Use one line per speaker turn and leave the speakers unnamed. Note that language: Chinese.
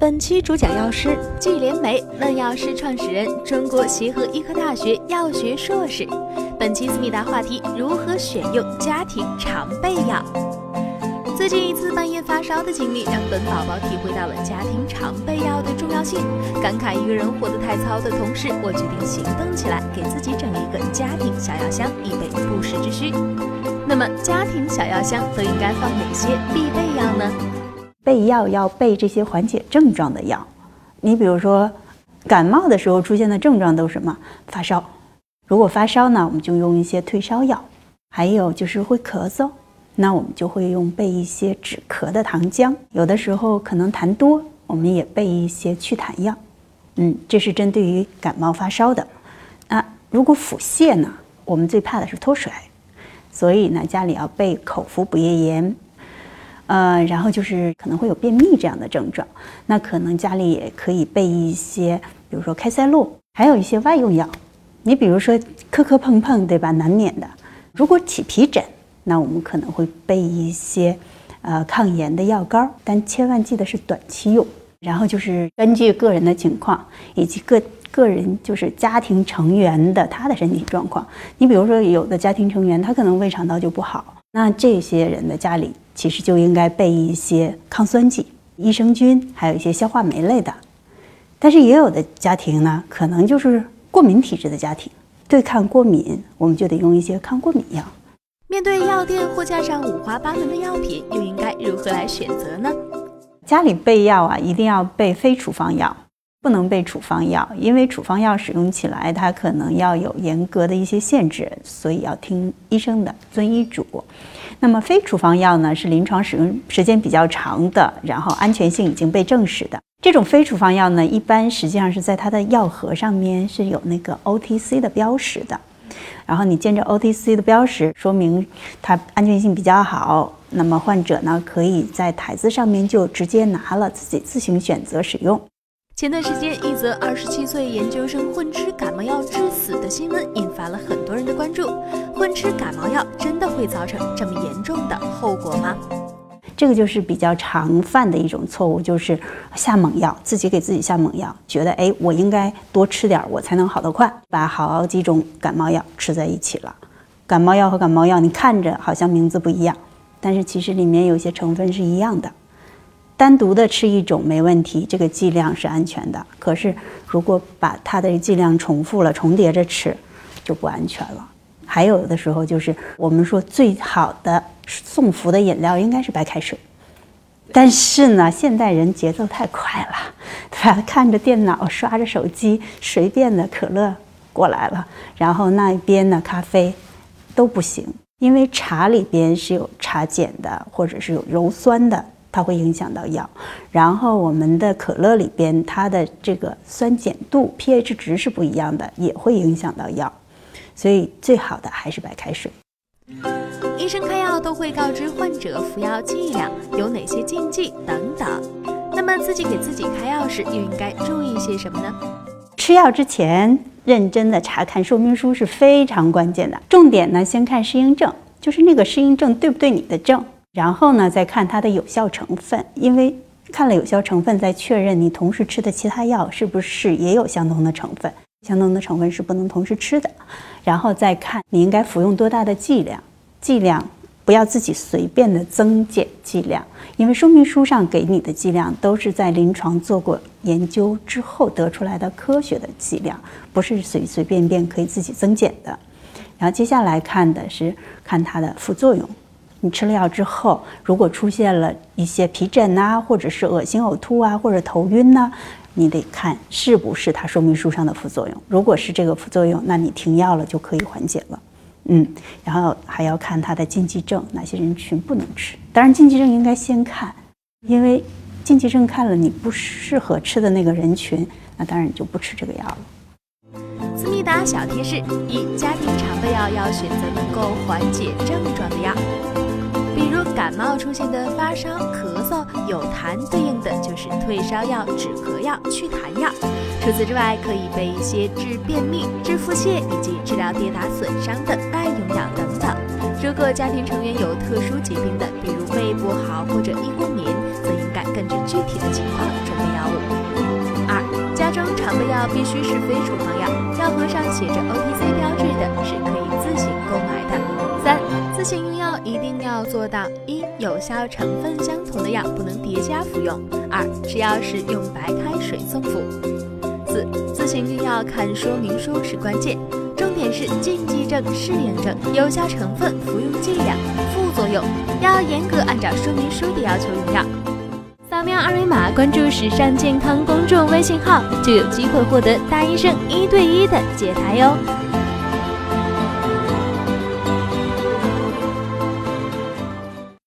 本期主讲药师季连梅，问药师创始人，中国协和医科大学药学硕士。本期思密达话题：如何选用家庭常备药？最近一次半夜发烧的经历，让本宝宝体会到了家庭常备药的重要性。感慨一个人活得太糙的同时，我决定行动起来，给自己整一个家庭小药箱，以备不时之需。那么，家庭小药箱都应该放哪些必备药呢？
备药要备这些缓解症状的药，你比如说感冒的时候出现的症状都是什么？发烧。如果发烧呢，我们就用一些退烧药；还有就是会咳嗽，那我们就会用备一些止咳的糖浆。有的时候可能痰多，我们也备一些祛痰药。嗯，这是针对于感冒发烧的。那如果腹泻呢，我们最怕的是脱水，所以呢，家里要备口服补液盐。呃，然后就是可能会有便秘这样的症状，那可能家里也可以备一些，比如说开塞露，还有一些外用药。你比如说磕磕碰碰，对吧？难免的。如果起皮疹，那我们可能会备一些呃抗炎的药膏，但千万记得是短期用。然后就是根据个人的情况以及个个人就是家庭成员的他的身体状况，你比如说有的家庭成员他可能胃肠道就不好，那这些人的家里。其实就应该备一些抗酸剂、益生菌，还有一些消化酶类的。但是也有的家庭呢，可能就是过敏体质的家庭，对抗过敏，我们就得用一些抗过敏药。
面对药店货架上五花八门的药品，又应该如何来选择呢？
家里备药啊，一定要备非处方药。不能备处方药，因为处方药使用起来它可能要有严格的一些限制，所以要听医生的，遵医嘱。那么非处方药呢，是临床使用时间比较长的，然后安全性已经被证实的这种非处方药呢，一般实际上是在它的药盒上面是有那个 OTC 的标识的，然后你见着 OTC 的标识，说明它安全性比较好，那么患者呢可以在台子上面就直接拿了，自己自行选择使用。
前段时间，一则二十七岁研究生混吃感冒药致死的新闻引发了很多人的关注。混吃感冒药真的会造成这么严重的后果吗？
这个就是比较常犯的一种错误，就是下猛药，自己给自己下猛药，觉得哎，我应该多吃点，我才能好得快，把好几种感冒药吃在一起了。感冒药和感冒药，你看着好像名字不一样，但是其实里面有些成分是一样的。单独的吃一种没问题，这个剂量是安全的。可是如果把它的剂量重复了、重叠着吃，就不安全了。还有的时候就是我们说最好的送服的饮料应该是白开水，但是呢，现代人节奏太快了，对吧？看着电脑、刷着手机，随便的可乐过来了，然后那一边呢咖啡都不行，因为茶里边是有茶碱的，或者是有鞣酸的。它会影响到药，然后我们的可乐里边它的这个酸碱度 pH 值是不一样的，也会影响到药，所以最好的还是白开水。
医生开药都会告知患者服药剂量有哪些禁忌等等，那么自己给自己开药时又应该注意些什么呢？
吃药之前认真的查看说明书是非常关键的，重点呢先看适应症，就是那个适应症对不对你的症。然后呢，再看它的有效成分，因为看了有效成分，再确认你同时吃的其他药是不是也有相同的成分。相同的成分是不能同时吃的。然后再看你应该服用多大的剂量，剂量不要自己随便的增减剂量，因为说明书上给你的剂量都是在临床做过研究之后得出来的科学的剂量，不是随随便便可以自己增减的。然后接下来看的是看它的副作用。你吃了药之后，如果出现了一些皮疹呐，或者是恶心、呕吐啊，或者头晕呐，你得看是不是它说明书上的副作用。如果是这个副作用，那你停药了就可以缓解了。嗯，然后还要看它的禁忌症，哪些人群不能吃。当然，禁忌症应该先看，因为禁忌症看了你不适合吃的那个人群，那当然你就不吃这个药了。
思密达小贴士：一、家庭常备药要选择能够缓解症状的药。感冒出现的发烧、咳嗽、有痰，对应的就是退烧药、止咳药、祛痰药。除此之外，可以备一些治便秘、治腹泻以及治疗跌打损伤的外用药等等。如果家庭成员有特殊疾病的，比如胃不好或者易过敏，则应该根据具体的情况准备药物。二、家中常备药必须是非处方药，药盒上写着 OTC 标志的，是可以自行购买的。自行用药一定要做到：一、有效成分相同的药不能叠加服用；二、吃药时用白开水送服。四、自行用药看说明书是关键。重点是禁忌症、适应症、有效成分、服用剂量、副作用，要严格按照说明书的要求用药。扫描二维码关注“时尚健康”公众微信号，就有机会获得大医生一对一的解答哟。